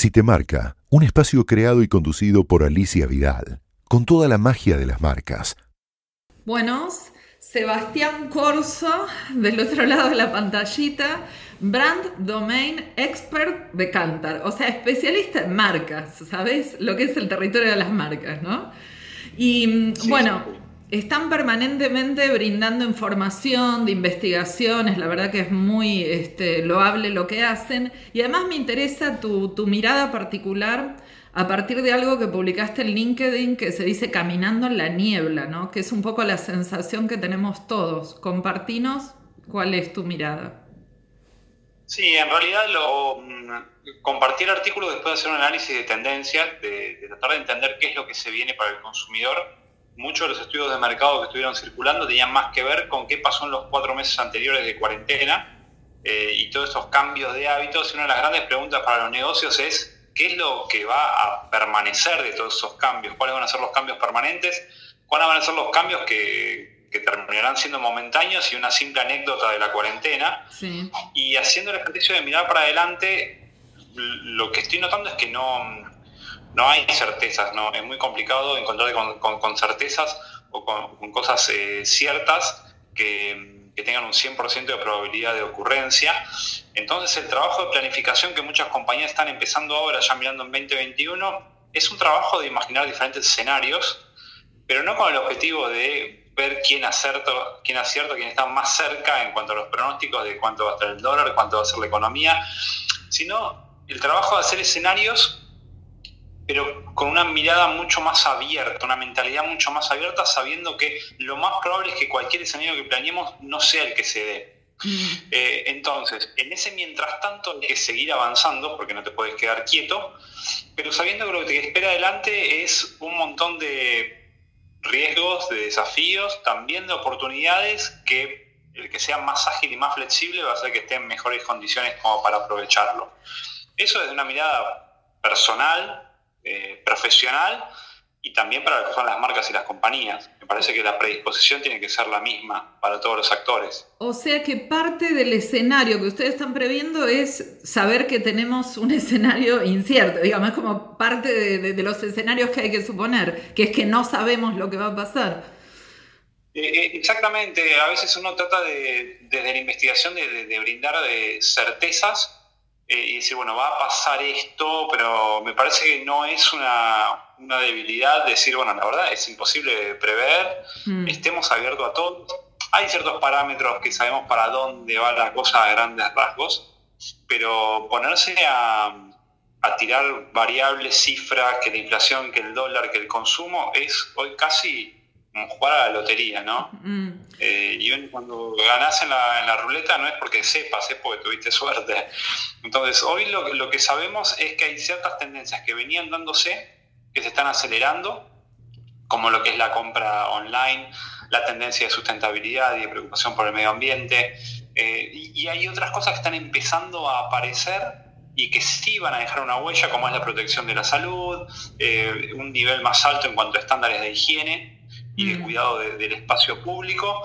Si te marca, un espacio creado y conducido por Alicia Vidal, con toda la magia de las marcas. Buenos, Sebastián Corso, del otro lado de la pantallita, Brand Domain Expert de Cantar, o sea, especialista en marcas, ¿sabes? Lo que es el territorio de las marcas, ¿no? Y bueno, están permanentemente brindando información de investigaciones, la verdad que es muy este, loable lo que hacen. Y además me interesa tu, mirada particular a partir de algo que publicaste en LinkedIn que se dice caminando en la niebla, ¿no? que es un poco la sensación que tenemos todos. Compartinos cuál es tu mirada. Sí, en realidad lo, mm, compartí el artículo después de hacer un análisis de tendencias, de tratar de entender qué es lo que se viene para el consumidor muchos de los estudios de mercado que estuvieron circulando tenían más que ver con qué pasó en los cuatro meses anteriores de cuarentena eh, y todos esos cambios de hábitos. Y una de las grandes preguntas para los negocios es qué es lo que va a permanecer de todos esos cambios, cuáles van a ser los cambios permanentes, cuáles van a ser los cambios que, terminarán siendo momentáneos y una simple anécdota de la cuarentena. Y haciendo el ejercicio de mirar para adelante, lo que estoy notando es que no no hay certezas, ¿no? Es muy complicado encontrar con, certezas o con, cosas eh, ciertas que, tengan un 100% de probabilidad de ocurrencia. Entonces el trabajo de planificación que muchas compañías están empezando ahora, ya mirando en 2021, es un trabajo de imaginar diferentes escenarios, pero no con el objetivo de ver quién acierta, quién acierta, quién está más cerca en cuanto a los pronósticos de cuánto va a estar el dólar, cuánto va a ser la economía, sino el trabajo de hacer escenarios pero con una mirada mucho más abierta, una mentalidad mucho más abierta, sabiendo que lo más probable es que cualquier escenario que planeemos no sea el que se dé. Eh, entonces, en ese mientras tanto hay que seguir avanzando porque no te puedes quedar quieto, pero sabiendo que lo que te espera adelante es un montón de riesgos, de desafíos, también de oportunidades que el que sea más ágil y más flexible va a hacer que esté en mejores condiciones como para aprovecharlo. Eso desde una mirada personal, eh, profesional y también para lo que son las marcas y las compañías. Me parece que la predisposición tiene que ser la misma para todos los actores. O sea que parte del escenario que ustedes están previendo es saber que tenemos un escenario incierto, digamos, es como parte de, los escenarios que hay que suponer, que es que no sabemos lo que va a pasar. Eh, eh, exactamente, a veces uno trata de, desde la investigación de, de brindar certezas eh, y decir, bueno, va a pasar esto, pero me parece que no es una, debilidad decir, bueno, la verdad es imposible prever, mm. estemos abiertos a todo. Hay ciertos parámetros que sabemos para dónde va la cosa a grandes rasgos, pero ponerse a, a tirar variables, cifras, que la inflación, que el dólar, que el consumo, es hoy casi como jugar a la lotería, ¿no? Mm. Eh, y cuando ganás en la, en la, ruleta no es porque sepas, es porque tuviste suerte. Entonces, hoy lo, lo, que sabemos es que hay ciertas tendencias que venían dándose, que se están acelerando, como lo que es la compra online, la tendencia de sustentabilidad y de preocupación por el medio ambiente, eh, y, hay otras cosas que están empezando a aparecer y que sí van a dejar una huella, como es la protección de la salud, eh, un nivel más alto en cuanto a estándares de higiene, y de cuidado del espacio público,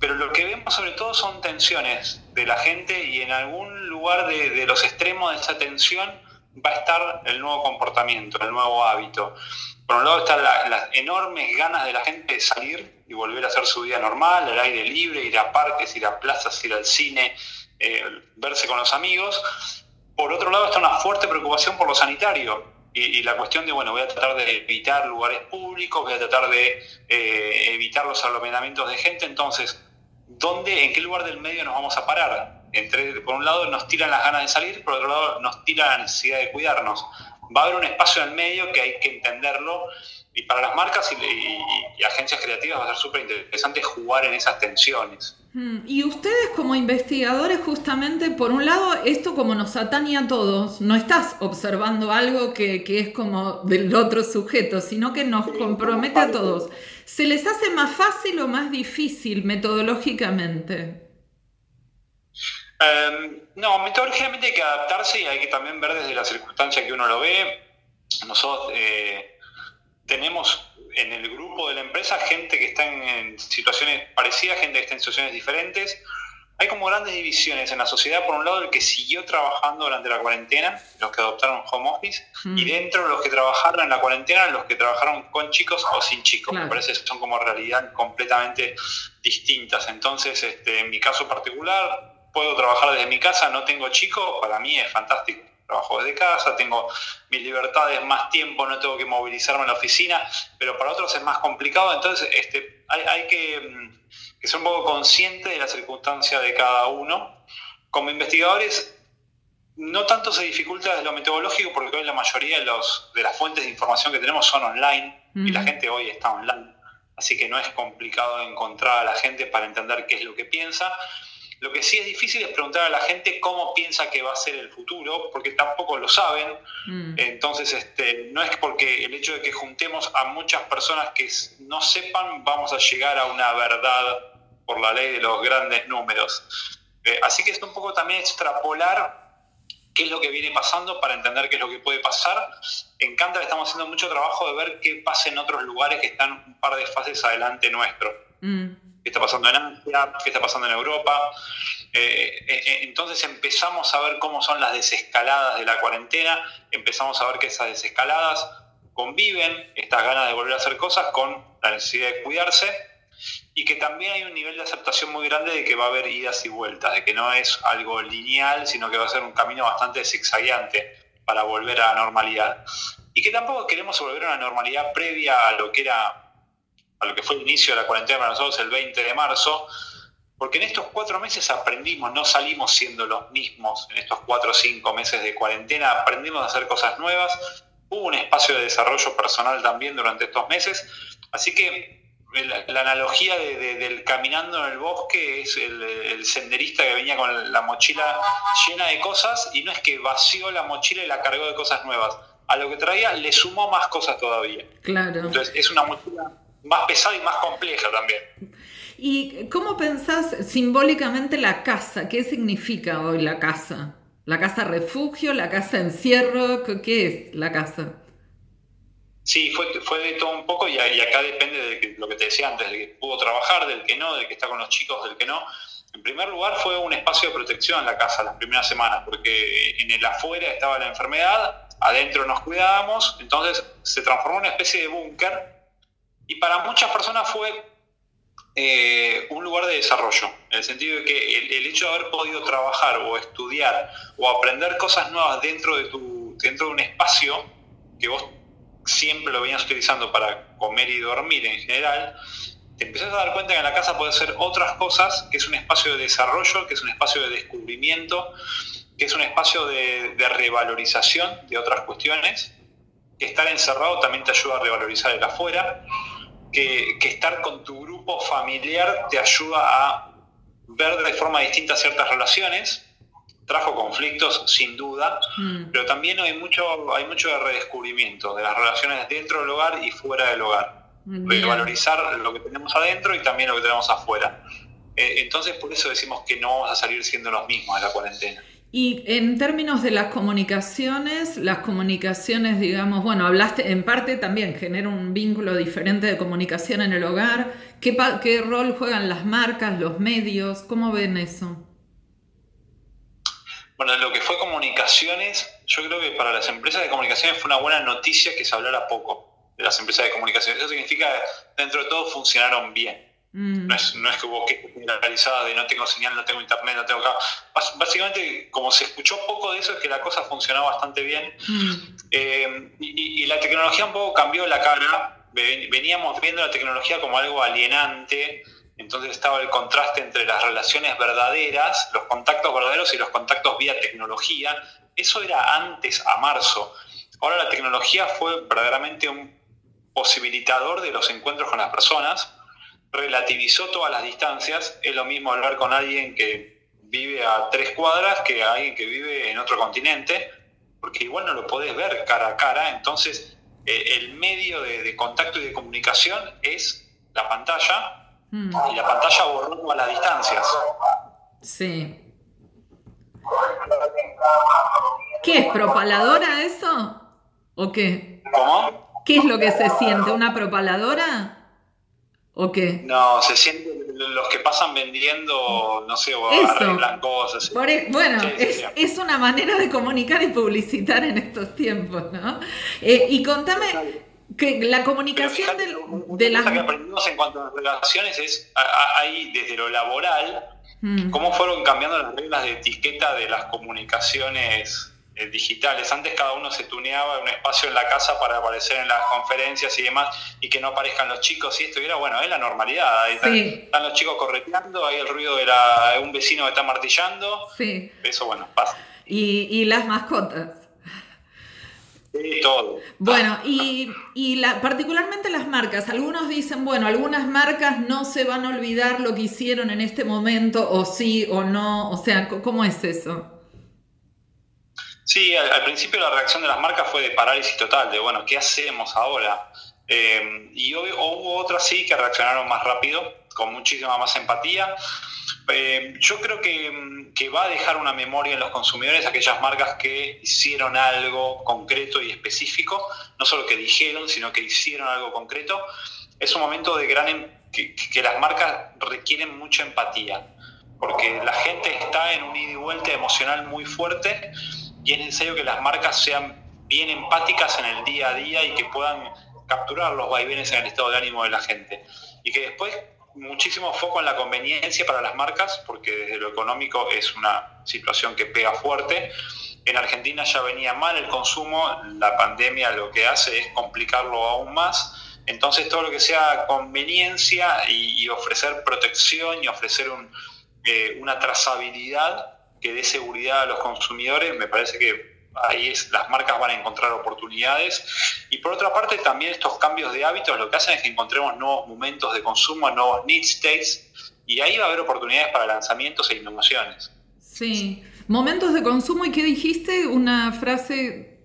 pero lo que vemos sobre todo son tensiones de la gente y en algún lugar de, los extremos de esa tensión va a estar el nuevo comportamiento, el nuevo hábito. Por un lado están las enormes ganas de la gente de salir y volver a hacer su vida normal, al aire libre, ir a parques, ir a plazas, ir al cine, eh, verse con los amigos. Por otro lado está una fuerte preocupación por lo sanitario y, la cuestión de, bueno, voy a tratar de evitar lugares públicos, voy a tratar de eh, evitar los aglomeramientos de gente, entonces, ¿dónde, en qué lugar del medio nos vamos a parar? Entre, por un lado nos tiran las ganas de salir, por otro lado nos tira la necesidad de cuidarnos. Va a haber un espacio en el medio que hay que entenderlo y para las marcas y, y agencias creativas va a ser súper interesante jugar en esas tensiones. Mm, y ustedes como investigadores, justamente, por un lado, esto como nos atañe a todos, no estás observando algo que, es como del otro sujeto, sino que nos compromete a todos. ¿Se les hace más fácil o más difícil metodológicamente? Em, no, metodológicamente hay que adaptarse y hay que también ver desde la circunstancia que uno lo ve. Nosotros eh, tenemos en el grupo de la empresa gente que está en, situaciones parecidas, gente que está en situaciones diferentes. hay como grandes divisiones en la sociedad. Por un lado, el que siguió trabajando durante la cuarentena, los que adoptaron home office, y mm. dentro los que trabajaron en la cuarentena, los que trabajaron con chicos o sin chicos. Me parece que son como realidad completamente distintas. Entonces, este, en mi caso particular, puedo trabajar desde mi casa, no tengo chicos, para mí es fantástico. Trabajo desde casa, tengo mis libertades, más tiempo, no tengo que movilizarme en la oficina, pero para otros es más complicado. Entonces, este, hay, hay que mm, que son un poco conscientes de la circunstancia de cada uno. Como investigadores, no tanto se dificulta desde lo metodológico, porque hoy la mayoría de, los, de las fuentes de información que tenemos son online y la gente hoy está online. Así que no es complicado encontrar a la gente para entender qué es lo que piensa. Lo que sí es difícil es preguntar a la gente cómo piensa que va a ser el futuro, porque tampoco lo saben. Mm. Entonces, este, no es porque el hecho de que juntemos a muchas personas que no sepan, vamos a llegar a una verdad por la ley de los grandes números. Eh, así que es un poco también extrapolar qué es lo que viene pasando para entender qué es lo que puede pasar. En Cantar estamos haciendo mucho trabajo de ver qué pasa en otros lugares que están un par de fases adelante nuestro. Mm. ¿Qué está pasando en Asia? ¿Qué está pasando en Europa? Eh, eh, entonces empezamos a ver cómo son las desescaladas de la cuarentena, empezamos a ver que esas desescaladas conviven, estas ganas de volver a hacer cosas, con la necesidad de cuidarse y que también hay un nivel de aceptación muy grande de que va a haber idas y vueltas, de que no es algo lineal, sino que va a ser un camino bastante zigzagueante para volver a la normalidad. Y que tampoco queremos volver a una normalidad previa a lo que era a lo que fue el inicio de la cuarentena para nosotros el 20 de marzo, porque en estos cuatro meses aprendimos, no salimos siendo los mismos en estos cuatro o cinco meses de cuarentena, aprendimos a hacer cosas nuevas, hubo un espacio de desarrollo personal también durante estos meses, así que la, analogía del caminando en el bosque es el, senderista que venía con la mochila llena de cosas y no es que vació la mochila y la cargó de cosas nuevas. A lo que traía le sumó más cosas todavía. Claro. Entonces es una mochila más pesada y más compleja también. ¿Y cómo pensás simbólicamente la casa? ¿Qué significa hoy la casa? ¿La casa refugio? ¿La casa encierro? ¿Qué es la casa? Sí, fue, fue de todo un poco y, acá depende de lo que te decía antes, del que pudo trabajar, del que no, del que está con los chicos, del que no. En primer lugar fue un espacio de protección en la casa las primeras semanas, porque en el afuera estaba la enfermedad, adentro nos cuidábamos, entonces se transformó en una especie de búnker y para muchas personas fue eh, un lugar de desarrollo, en el sentido de que el, hecho de haber podido trabajar o estudiar o aprender cosas nuevas dentro de, tu, dentro de un espacio que vos siempre lo venías utilizando para comer y dormir en general, te empezás a dar cuenta que en la casa puede ser otras cosas, que es un espacio de desarrollo, que es un espacio de descubrimiento, que es un espacio de, revalorización de otras cuestiones, que estar encerrado también te ayuda a revalorizar el afuera, que, que estar con tu grupo familiar te ayuda a ver de forma distinta ciertas relaciones, trajo conflictos sin duda, mm. pero también hay mucho, hay mucho de redescubrimiento de las relaciones dentro del hogar y fuera del hogar. De valorizar lo que tenemos adentro y también lo que tenemos afuera. Eh, entonces por eso decimos que no vamos a salir siendo los mismos de la cuarentena. Y en términos de las comunicaciones, las comunicaciones, digamos, bueno, hablaste en parte también, genera un vínculo diferente de comunicación en el hogar. ¿Qué, qué rol juegan las marcas, los medios? ¿Cómo ven eso? Bueno, lo que fue comunicaciones, yo creo que para las empresas de comunicaciones fue una buena noticia que se hablara poco de las empresas de comunicaciones. Eso significa dentro de todo funcionaron bien. Mm. No, es, no, es, que hubo que generalizada de no tengo señal, no tengo internet, no tengo... Básicamente, como se escuchó poco de eso, es que la cosa funcionaba bastante bien. Mm. Eh, y, y, la tecnología un poco cambió la cara. Veníamos viendo la tecnología como algo alienante, entonces estaba el contraste entre las relaciones verdaderas, los contactos verdaderos y los contactos vía tecnología. Eso era antes, a marzo. Ahora la tecnología fue verdaderamente un posibilitador de los encuentros con las personas, relativizó todas las distancias. Es lo mismo hablar con alguien que vive a tres cuadras que alguien que vive en otro continente, porque igual no lo podés ver cara a cara. Entonces, eh, el medio de contacto y de comunicación es la pantalla Mm. Y la pantalla borró a las distancias. Sí. ¿Qué es propaladora eso? ¿O qué? ¿Cómo? ¿Qué es lo que se siente? ¿Una propaladora? ¿O qué? No, se sienten los que pasan vendiendo, no sé, o arreglan cosas. E, bueno, es, una manera de comunicar y publicitar en estos tiempos, ¿no? Eh, y contame que la comunicación de, la... que aprendimos en cuanto a las relaciones es ahí desde lo laboral, mm. cómo fueron cambiando las reglas de etiqueta de las comunicaciones eh, digitales. Antes cada uno se tuneaba un espacio en la casa para aparecer en las conferencias y demás y que no aparezcan los chicos y esto y era, bueno, es la normalidad. están, los chicos correteando, hay el ruido de, un vecino que está martillando. Sí. Eso, bueno, pasa. Y, las mascotas. Sí, todo. Bueno, y, la, particularmente las marcas. Algunos dicen, bueno, algunas marcas no se van a olvidar lo que hicieron en este momento, o sí o no. O sea, ¿cómo es eso? Sí, al, principio la reacción de las marcas fue de parálisis total, de bueno, ¿qué hacemos ahora? Eh, y hubo otras sí que reaccionaron más rápido, con muchísima más empatía. Eh, yo creo que, que, va a dejar una memoria en los consumidores aquellas marcas que hicieron algo concreto y específico, no solo que dijeron, sino que hicieron algo concreto. Es un momento de gran em, que las marcas requieren mucha empatía, porque la gente está en un ida y vuelta emocional muy fuerte y es necesario que las marcas sean bien empáticas en el día a día y que puedan capturar los vaivenes en el estado de ánimo de la gente. Y que después muchísimo foco en la conveniencia para las marcas, porque desde lo económico es una situación que pega fuerte. En Argentina ya venía mal el consumo, la pandemia lo que hace es complicarlo aún más. Entonces todo lo que sea conveniencia y, ofrecer protección y ofrecer eh, una trazabilidad que dé seguridad a los consumidores, me parece que ahí es, las marcas van a encontrar oportunidades. Y por otra parte, también estos cambios de hábitos lo que hacen es que encontremos nuevos momentos de consumo, nuevos need states, y ahí va a haber oportunidades para lanzamientos e innovaciones. Sí. Momentos de consumo, ¿y qué dijiste? Una frase...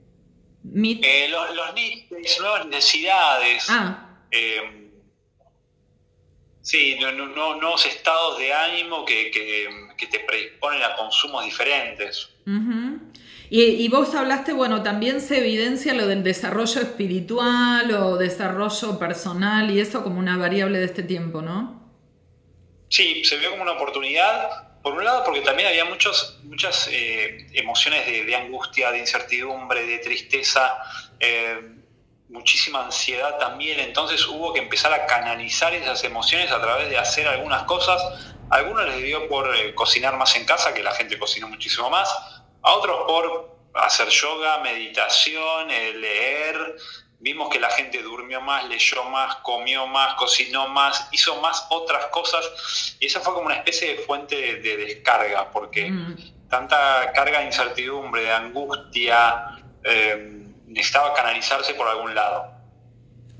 Eh, los, los need states, nuevas necesidades. Ah. Eh, Sí, no, no, nuevos estados de ánimo que, te predisponen a consumos diferentes. y, vos hablaste, bueno, también se evidencia lo del desarrollo espiritual o desarrollo personal y eso como una variable de este tiempo, ¿no? Sí, se vio como una oportunidad, por un lado porque también había muchos, muchas eh, emociones de, angustia, de incertidumbre, de tristeza. Eh, muchísima ansiedad también, entonces hubo que empezar a canalizar esas emociones a través de hacer algunas cosas. A algunos les dio por eh, cocinar más en casa, que la gente cocinó muchísimo más, a otros por hacer yoga, meditación, eh, leer. Vimos que la gente durmió más, leyó más, comió más, cocinó más, hizo más otras cosas. Y eso fue como una especie de fuente de, descarga, porque mm. tanta carga de incertidumbre, de angustia, eh, necesitaba canalizarse por algún lado.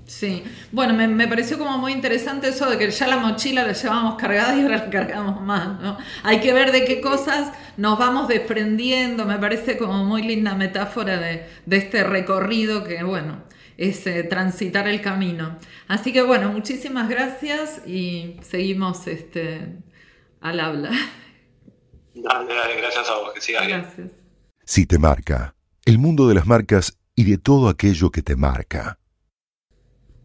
Sí, bueno, me, pareció como muy interesante eso de que ya la mochila la llevábamos cargada y ahora la cargamos más, ¿no? Hay que ver de qué cosas nos vamos desprendiendo, me parece como muy linda metáfora de, este recorrido que, bueno, es eh, transitar el camino. Así que, bueno, muchísimas gracias y seguimos este, al habla. Dale, dale, gracias a vos, que sigas Gracias. Si te marca, el mundo de las marcas y de todo aquello que te marca.